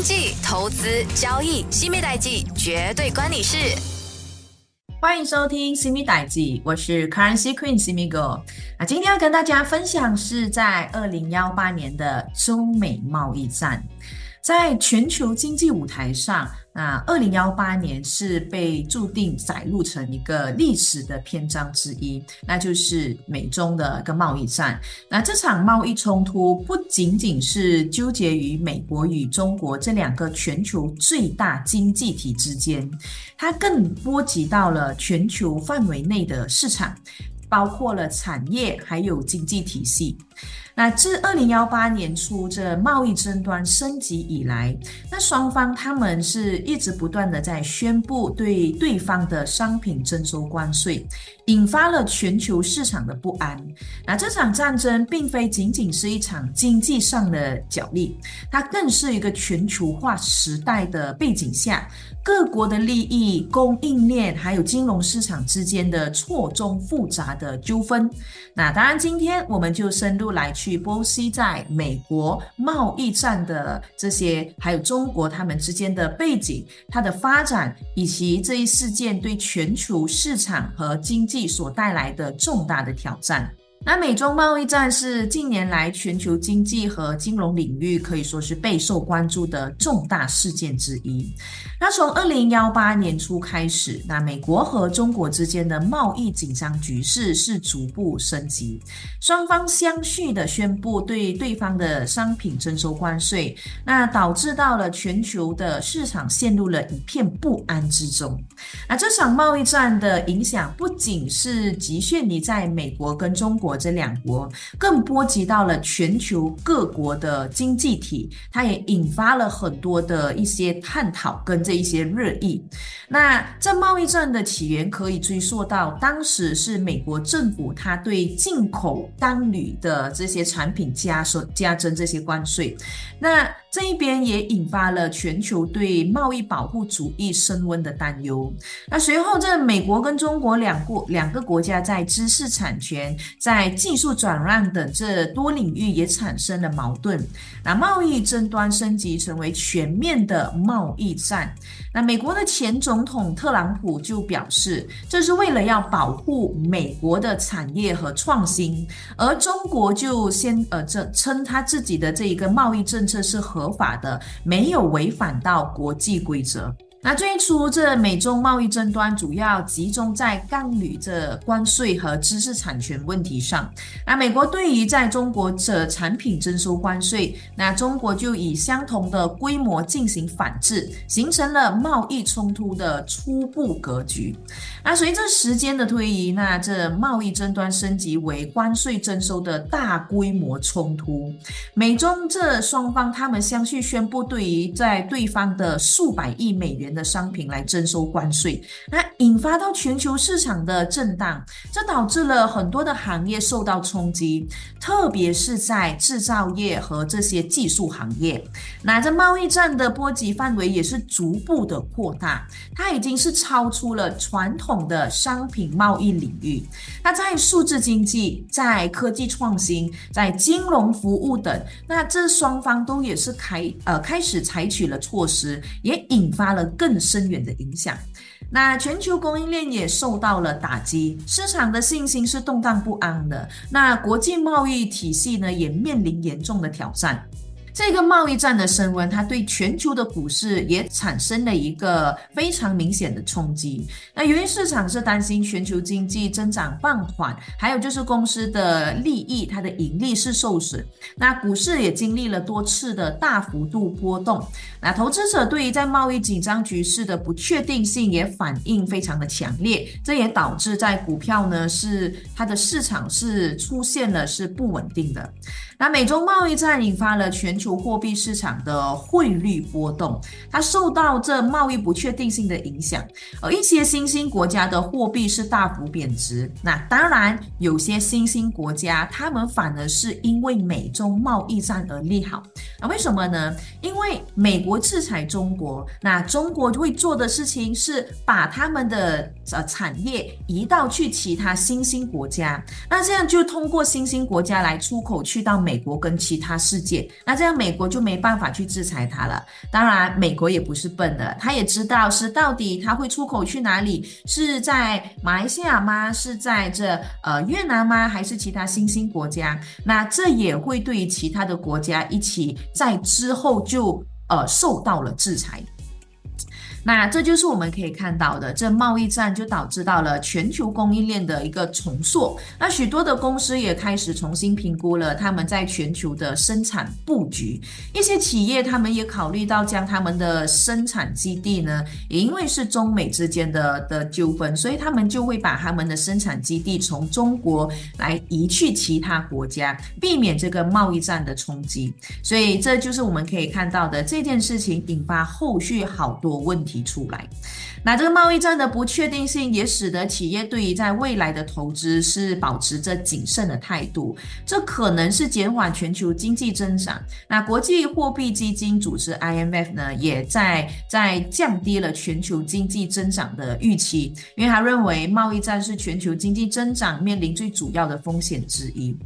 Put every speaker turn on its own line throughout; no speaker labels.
经济、投资、交易，西米代记绝对关你事。
欢迎收听西米代记，我是 Currency Queen 西米哥。啊，今天要跟大家分享是在二零幺八年的中美贸易战。在全球经济舞台上，那二零幺八年是被注定载入成一个历史的篇章之一，那就是美中的一个贸易战。那这场贸易冲突不仅仅是纠结于美国与中国这两个全球最大经济体之间，它更波及到了全球范围内的市场，包括了产业还有经济体系。那自二零幺八年初这贸易争端升级以来，那双方他们是一直不断的在宣布对对方的商品征收关税，引发了全球市场的不安。那这场战争并非仅仅是一场经济上的角力，它更是一个全球化时代的背景下，各国的利益、供应链还有金融市场之间的错综复杂的纠纷。那当然，今天我们就深入来去。剖析在美国贸易战的这些，还有中国他们之间的背景、它的发展，以及这一事件对全球市场和经济所带来的重大的挑战。那美中贸易战是近年来全球经济和金融领域可以说是备受关注的重大事件之一。那从二零幺八年初开始，那美国和中国之间的贸易紧张局势是逐步升级，双方相续的宣布对对方的商品征收关税，那导致到了全球的市场陷入了一片不安之中。那这场贸易战的影响不仅是局限于在美国跟中国。这两国更波及到了全球各国的经济体，它也引发了很多的一些探讨跟这一些热议。那这贸易战的起源可以追溯到当时是美国政府，它对进口单铝的这些产品加收加征这些关税。那这一边也引发了全球对贸易保护主义升温的担忧。那随后，这美国跟中国两国两个国家在知识产权、在技术转让等这多领域也产生了矛盾。那贸易争端升级成为全面的贸易战。那美国的前总统特朗普就表示，这是为了要保护美国的产业和创新，而中国就先呃这称他自己的这一个贸易政策是合。合法的，没有违反到国际规则。那最初这美中贸易争端主要集中在钢铝这关税和知识产权问题上。那美国对于在中国这产品征收关税，那中国就以相同的规模进行反制，形成了贸易冲突的初步格局。那随着时间的推移，那这贸易争端升级为关税征收的大规模冲突。美中这双方他们相继宣布，对于在对方的数百亿美元。的商品来征收关税，那引发到全球市场的震荡，这导致了很多的行业受到冲击，特别是在制造业和这些技术行业。那这贸易战的波及范围也是逐步的扩大，它已经是超出了传统的商品贸易领域。那在数字经济、在科技创新、在金融服务等，那这双方都也是开呃开始采取了措施，也引发了。更深远的影响，那全球供应链也受到了打击，市场的信心是动荡不安的，那国际贸易体系呢也面临严重的挑战。这个贸易战的升温，它对全球的股市也产生了一个非常明显的冲击。那由于市场是担心全球经济增长放缓，还有就是公司的利益，它的盈利是受损。那股市也经历了多次的大幅度波动。那投资者对于在贸易紧张局势的不确定性也反应非常的强烈，这也导致在股票呢是它的市场是出现了是不稳定的。那美中贸易战引发了全球货币市场的汇率波动，它受到这贸易不确定性的影响，而一些新兴国家的货币是大幅贬值。那当然，有些新兴国家他们反而是因为美中贸易战而利好。那为什么呢？因为美国。制裁中国，那中国会做的事情是把他们的呃产业移到去其他新兴国家，那这样就通过新兴国家来出口去到美国跟其他世界，那这样美国就没办法去制裁它了。当然，美国也不是笨的，他也知道是到底他会出口去哪里，是在马来西亚吗？是在这呃越南吗？还是其他新兴国家？那这也会对于其他的国家一起在之后就呃受到了制裁。那这就是我们可以看到的，这贸易战就导致到了全球供应链的一个重塑。那许多的公司也开始重新评估了他们在全球的生产布局。一些企业他们也考虑到将他们的生产基地呢，也因为是中美之间的的纠纷，所以他们就会把他们的生产基地从中国来移去其他国家，避免这个贸易战的冲击。所以这就是我们可以看到的这件事情引发后续好多问题。提出来，那这个贸易战的不确定性也使得企业对于在未来的投资是保持着谨慎的态度，这可能是减缓全球经济增长。那国际货币基金组织 IMF 呢，也在在降低了全球经济增长的预期，因为他认为贸易战是全球经济增长面临最主要的风险之一。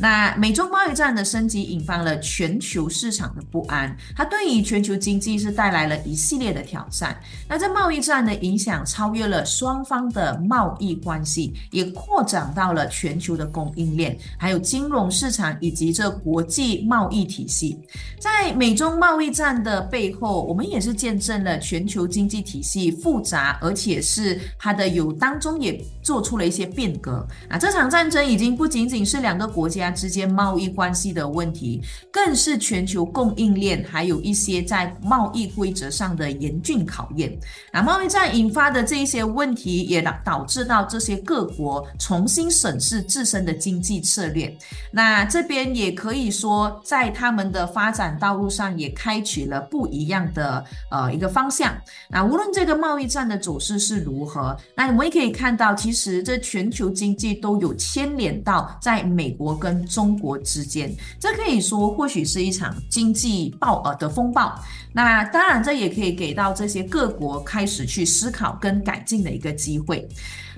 那美中贸易战的升级引发了全球市场的不安，它对于全球经济是带来了一系列的挑战。那这贸易战的影响超越了双方的贸易关系，也扩展到了全球的供应链，还有金融市场以及这国际贸易体系。在美中贸易战的背后，我们也是见证了全球经济体系复杂，而且是它的有当中也做出了一些变革。那这场战争已经不仅仅是两个国家之间贸易关系的问题，更是全球供应链还有一些在贸易规则上的严峻考。验，那贸易战引发的这一些问题，也导导致到这些各国重新审视自身的经济策略。那这边也可以说，在他们的发展道路上也开启了不一样的呃一个方向。那无论这个贸易战的走势是如何，那我们也可以看到，其实其实这全球经济都有牵连到在美国跟中国之间。这可以说，或许是一场经济暴呃的风暴。那当然，这也可以给到这些各国开始去思考跟改进的一个机会。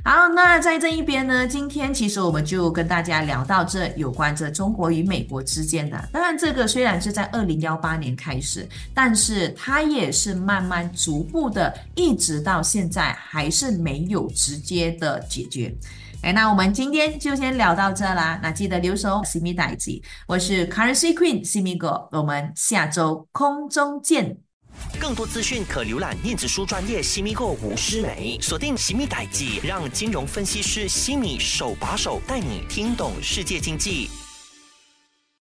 好，那在这一边呢，今天其实我们就跟大家聊到这有关这中国与美国之间的。当然，这个虽然是在二零幺八年开始，但是它也是慢慢逐步的，一直到现在还是没有直接的解决。哎，那我们今天就先聊到这啦。那记得留守西米代记，我是 Currency Queen 西米哥，我们下周空中见。
更多资讯可浏览电子书专业西米哥吴诗梅，锁定西米代记，让金融分析师西米手把手带你听懂世界经济。